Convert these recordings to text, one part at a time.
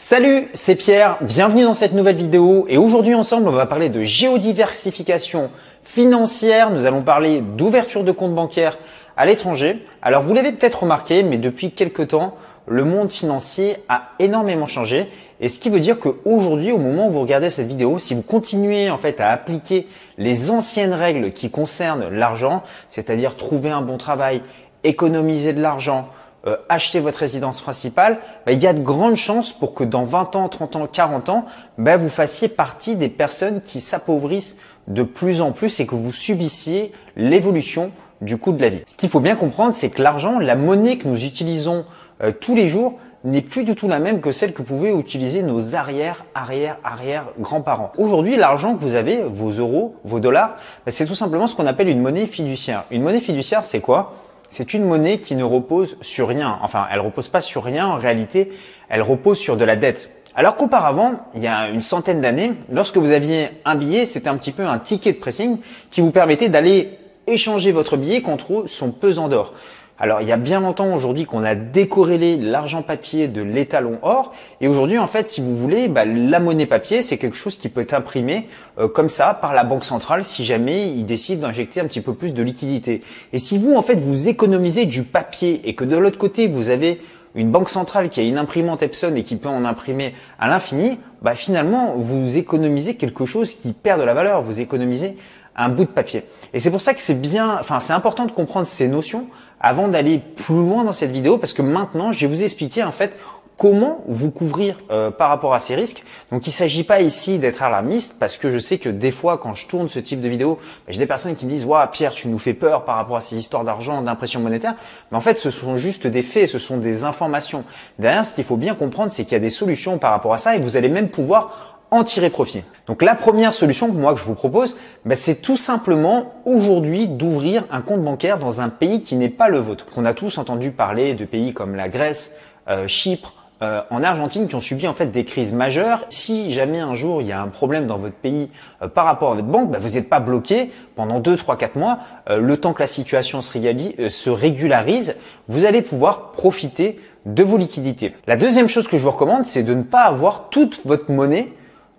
Salut, c'est Pierre, bienvenue dans cette nouvelle vidéo. Et aujourd'hui ensemble on va parler de géodiversification financière, nous allons parler d'ouverture de compte bancaire à l'étranger. Alors vous l'avez peut-être remarqué mais depuis quelques temps le monde financier a énormément changé. Et ce qui veut dire qu'aujourd'hui au moment où vous regardez cette vidéo, si vous continuez en fait à appliquer les anciennes règles qui concernent l'argent, c'est-à-dire trouver un bon travail, économiser de l'argent, euh, acheter votre résidence principale, bah, il y a de grandes chances pour que dans 20 ans, 30 ans, 40 ans, bah, vous fassiez partie des personnes qui s'appauvrissent de plus en plus et que vous subissiez l'évolution du coût de la vie. Ce qu'il faut bien comprendre, c'est que l'argent, la monnaie que nous utilisons euh, tous les jours, n'est plus du tout la même que celle que pouvaient utiliser nos arrière, arrière, arrière grands-parents. Aujourd'hui, l'argent que vous avez, vos euros, vos dollars, bah, c'est tout simplement ce qu'on appelle une monnaie fiduciaire. Une monnaie fiduciaire, c'est quoi? C'est une monnaie qui ne repose sur rien. Enfin, elle repose pas sur rien. En réalité, elle repose sur de la dette. Alors qu'auparavant, il y a une centaine d'années, lorsque vous aviez un billet, c'était un petit peu un ticket de pressing qui vous permettait d'aller échanger votre billet contre son pesant d'or. Alors il y a bien longtemps aujourd'hui qu'on a décorrélé l'argent papier de l'étalon or et aujourd'hui en fait si vous voulez bah, la monnaie papier c'est quelque chose qui peut être imprimé euh, comme ça par la banque centrale si jamais il décide d'injecter un petit peu plus de liquidité. Et si vous en fait vous économisez du papier et que de l'autre côté vous avez une banque centrale qui a une imprimante Epson et qui peut en imprimer à l'infini, bah finalement vous économisez quelque chose qui perd de la valeur, vous économisez un bout de papier. Et c'est pour ça que c'est bien, enfin c'est important de comprendre ces notions avant d'aller plus loin dans cette vidéo parce que maintenant je vais vous expliquer en fait comment vous couvrir euh, par rapport à ces risques. Donc il ne s'agit pas ici d'être alarmiste parce que je sais que des fois quand je tourne ce type de vidéo, bah, j'ai des personnes qui me disent "Waouh Pierre, tu nous fais peur par rapport à ces histoires d'argent, d'impression monétaire." Mais en fait, ce sont juste des faits, ce sont des informations. Derrière, ce qu'il faut bien comprendre, c'est qu'il y a des solutions par rapport à ça et vous allez même pouvoir en tirer profit. Donc la première solution que moi que je vous propose, ben, c'est tout simplement aujourd'hui d'ouvrir un compte bancaire dans un pays qui n'est pas le vôtre. On a tous entendu parler de pays comme la Grèce, euh, Chypre, euh, en Argentine qui ont subi en fait des crises majeures. Si jamais un jour il y a un problème dans votre pays euh, par rapport à votre banque, ben, vous n'êtes pas bloqué pendant 2, 3, 4 mois. le temps que la situation se, se régularise, vous allez pouvoir profiter de vos liquidités. La deuxième chose que je vous recommande, c'est de ne pas avoir toute votre monnaie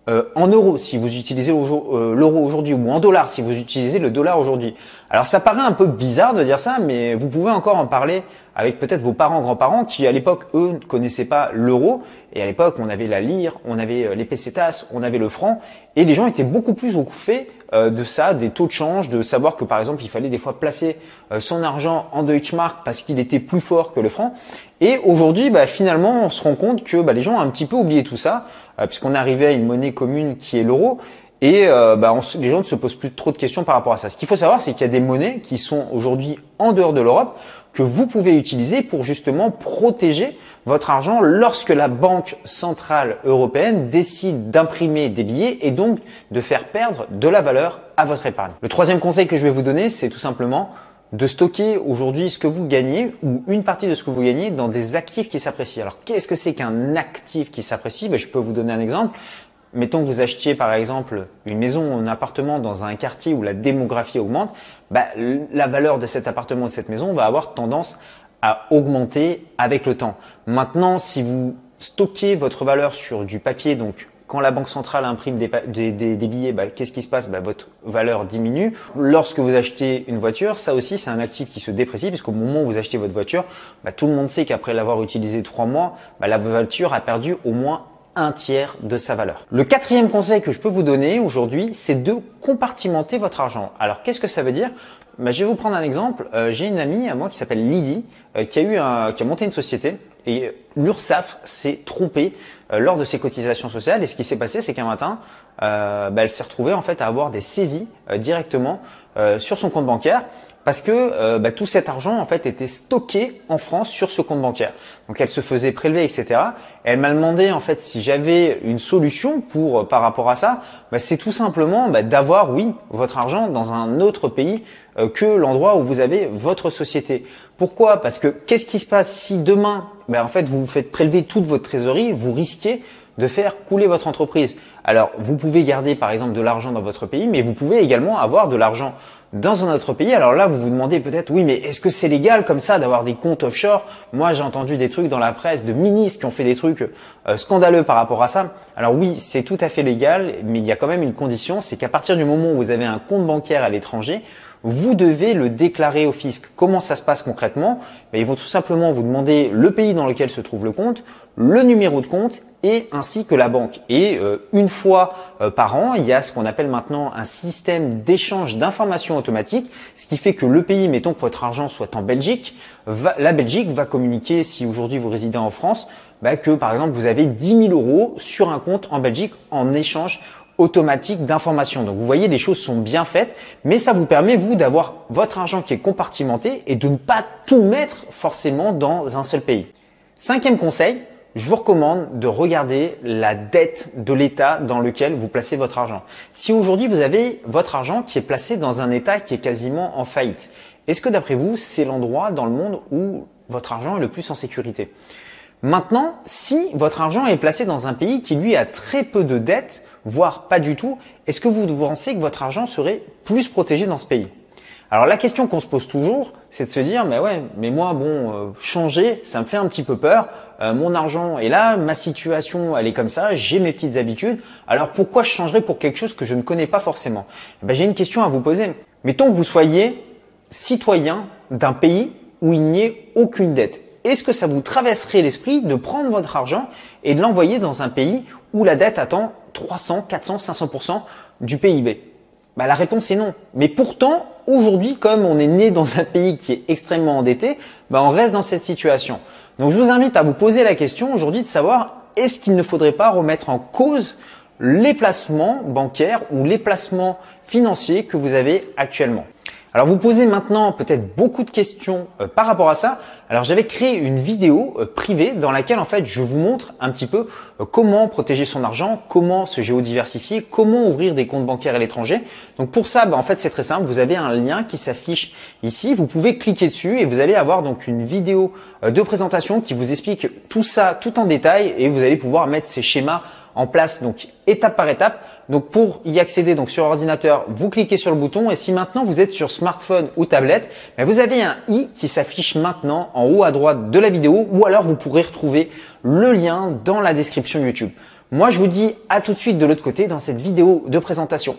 euh, en euros si vous utilisez euh, l'euro aujourd'hui ou en dollars si vous utilisez le dollar aujourd'hui. Alors ça paraît un peu bizarre de dire ça, mais vous pouvez encore en parler avec peut-être vos parents, grands-parents qui à l'époque eux ne connaissaient pas l'euro et à l'époque on avait la lire, on avait euh, les pesetas, on avait le franc et les gens étaient beaucoup plus au fait de ça, des taux de change, de savoir que par exemple il fallait des fois placer son argent en Deutschmark parce qu'il était plus fort que le franc. Et aujourd'hui, bah, finalement, on se rend compte que bah, les gens ont un petit peu oublié tout ça. Euh, puisqu'on arrivait à une monnaie commune qui est l'euro. Et euh, bah, les gens ne se posent plus trop de questions par rapport à ça. Ce qu'il faut savoir, c'est qu'il y a des monnaies qui sont aujourd'hui en dehors de l'Europe que vous pouvez utiliser pour justement protéger votre argent lorsque la Banque centrale européenne décide d'imprimer des billets et donc de faire perdre de la valeur à votre épargne. Le troisième conseil que je vais vous donner, c'est tout simplement de stocker aujourd'hui ce que vous gagnez ou une partie de ce que vous gagnez dans des actifs qui s'apprécient. Alors qu'est-ce que c'est qu'un actif qui s'apprécie? Ben, Je peux vous donner un exemple. Mettons que vous achetiez par exemple une maison ou un appartement dans un quartier où la démographie augmente, ben, la valeur de cet appartement ou de cette maison va avoir tendance à augmenter avec le temps. Maintenant, si vous stockez votre valeur sur du papier, donc quand la banque centrale imprime des, billets, bah, qu'est-ce qui se passe? Bah, Votre valeur diminue. Lorsque vous achetez une voiture, ça aussi c'est un actif qui se déprécie puisqu'au moment où vous achetez votre voiture, bah, tout le monde sait qu'après l'avoir utilisé trois mois, la voiture a perdu au moins un tiers de sa valeur. Le quatrième conseil que je peux vous donner aujourd'hui, c'est de compartimenter votre argent. Alors qu'est-ce que ça veut dire? Je vais vous prendre un exemple. Euh, j'ai une amie à moi qui s'appelle Lydie, euh, qui a eu qui a monté une société et l'URSSAF s'est trompé euh, lors de ses cotisations sociales. Et ce qui s'est passé, c'est qu'un matin, euh, bah, elle s'est retrouvée en fait à avoir des saisies euh, directement sur son compte bancaire parce que bah, tout cet argent en fait était stocké en France sur ce compte bancaire. Donc elle se faisait prélever, etc. elle m'a demandé en fait si j'avais une solution pour par rapport à ça. Bah, c'est tout simplement bah, d'avoir oui votre argent dans un autre pays que l'endroit où vous avez votre société. Pourquoi? Parce que qu'est-ce qui se passe si demain, ben en fait, vous vous faites prélever toute votre trésorerie, vous risquez de faire couler votre entreprise? Alors, vous pouvez garder par exemple de l'argent dans votre pays, mais vous pouvez également avoir de l'argent dans un autre pays. Alors là, vous vous demandez peut-être, oui, mais est-ce que c'est légal comme ça d'avoir des comptes offshore? Moi, j'ai entendu des trucs dans la presse de ministres qui ont fait des trucs euh, scandaleux par rapport à ça. Alors oui, c'est tout à fait légal, mais il y a quand même une condition, c'est qu'à partir du moment où vous avez un compte bancaire à l'étranger, vous devez le déclarer au fisc. Comment ça se passe concrètement? Ben, Ils vont tout simplement vous demander le pays dans lequel se trouve le compte, le numéro de compte et ainsi que la banque. Et euh, une fois euh, par an, il y a ce qu'on appelle maintenant un système d'échange d'informations automatique, ce qui fait que le pays, mettons que votre argent soit en Belgique, la Belgique va communiquer, si aujourd'hui vous résidez en France, ben, que par exemple vous avez 10 000 euros sur un compte en Belgique en échange automatique d'information. Donc vous voyez, les choses sont bien faites, mais ça vous permet, vous, d'avoir votre argent qui est compartimenté et de ne pas tout mettre forcément dans un seul pays. Cinquième conseil, je vous recommande de regarder la dette de l'État dans lequel vous placez votre argent. Si aujourd'hui vous avez votre argent qui est placé dans un État qui est quasiment en faillite, est-ce que d'après vous, c'est l'endroit dans le monde où votre argent est le plus en sécurité? Maintenant, si votre argent est placé dans un pays qui lui a très peu de dettes, voire pas du tout, est-ce que vous pensez que votre argent serait plus protégé dans ce pays? Alors la question qu'on se pose toujours, c'est de se dire, mais ouais, mais moi, bon, euh, changer, ça me fait un petit peu peur. Euh, mon argent est là, ma situation, elle est comme ça, j'ai mes petites habitudes. Alors pourquoi je changerais pour quelque chose que je ne connais pas forcément? Eh ben, J'ai une question à vous poser. Mettons que vous soyez citoyen d'un pays où il n'y ait aucune dette. Est-ce que ça vous traverserait l'esprit de prendre votre argent et de l'envoyer dans un pays où la dette attend 300, 400, 500% du PIB bah, La réponse est non. Mais pourtant, aujourd'hui, comme on est né dans un pays qui est extrêmement endetté, bah, on reste dans cette situation. Donc je vous invite à vous poser la question aujourd'hui de savoir est-ce qu'il ne faudrait pas remettre en cause les placements bancaires ou les placements financiers que vous avez actuellement? Alors vous posez maintenant peut-être beaucoup de questions euh, par rapport à ça. Alors j'avais créé une vidéo euh, privée dans laquelle en fait je vous montre un petit peu euh, comment protéger son argent, comment se géodiversifier, comment ouvrir des comptes bancaires à l'étranger. Donc pour ça, bah, en fait c'est très simple. Vous avez un lien qui s'affiche ici. Vous pouvez cliquer dessus et vous allez avoir donc une vidéo de présentation qui vous explique tout ça tout en détail et vous allez pouvoir mettre ces schémas en place donc étape par étape. Donc pour y accéder donc sur ordinateur, vous cliquez sur le bouton et si maintenant vous êtes sur smartphone ou tablette, ben, vous avez un i qui s'affiche maintenant en haut à droite de la vidéo ou alors vous pourrez retrouver le lien dans la description YouTube. Moi, je vous dis à tout de suite de l'autre côté dans cette vidéo de présentation.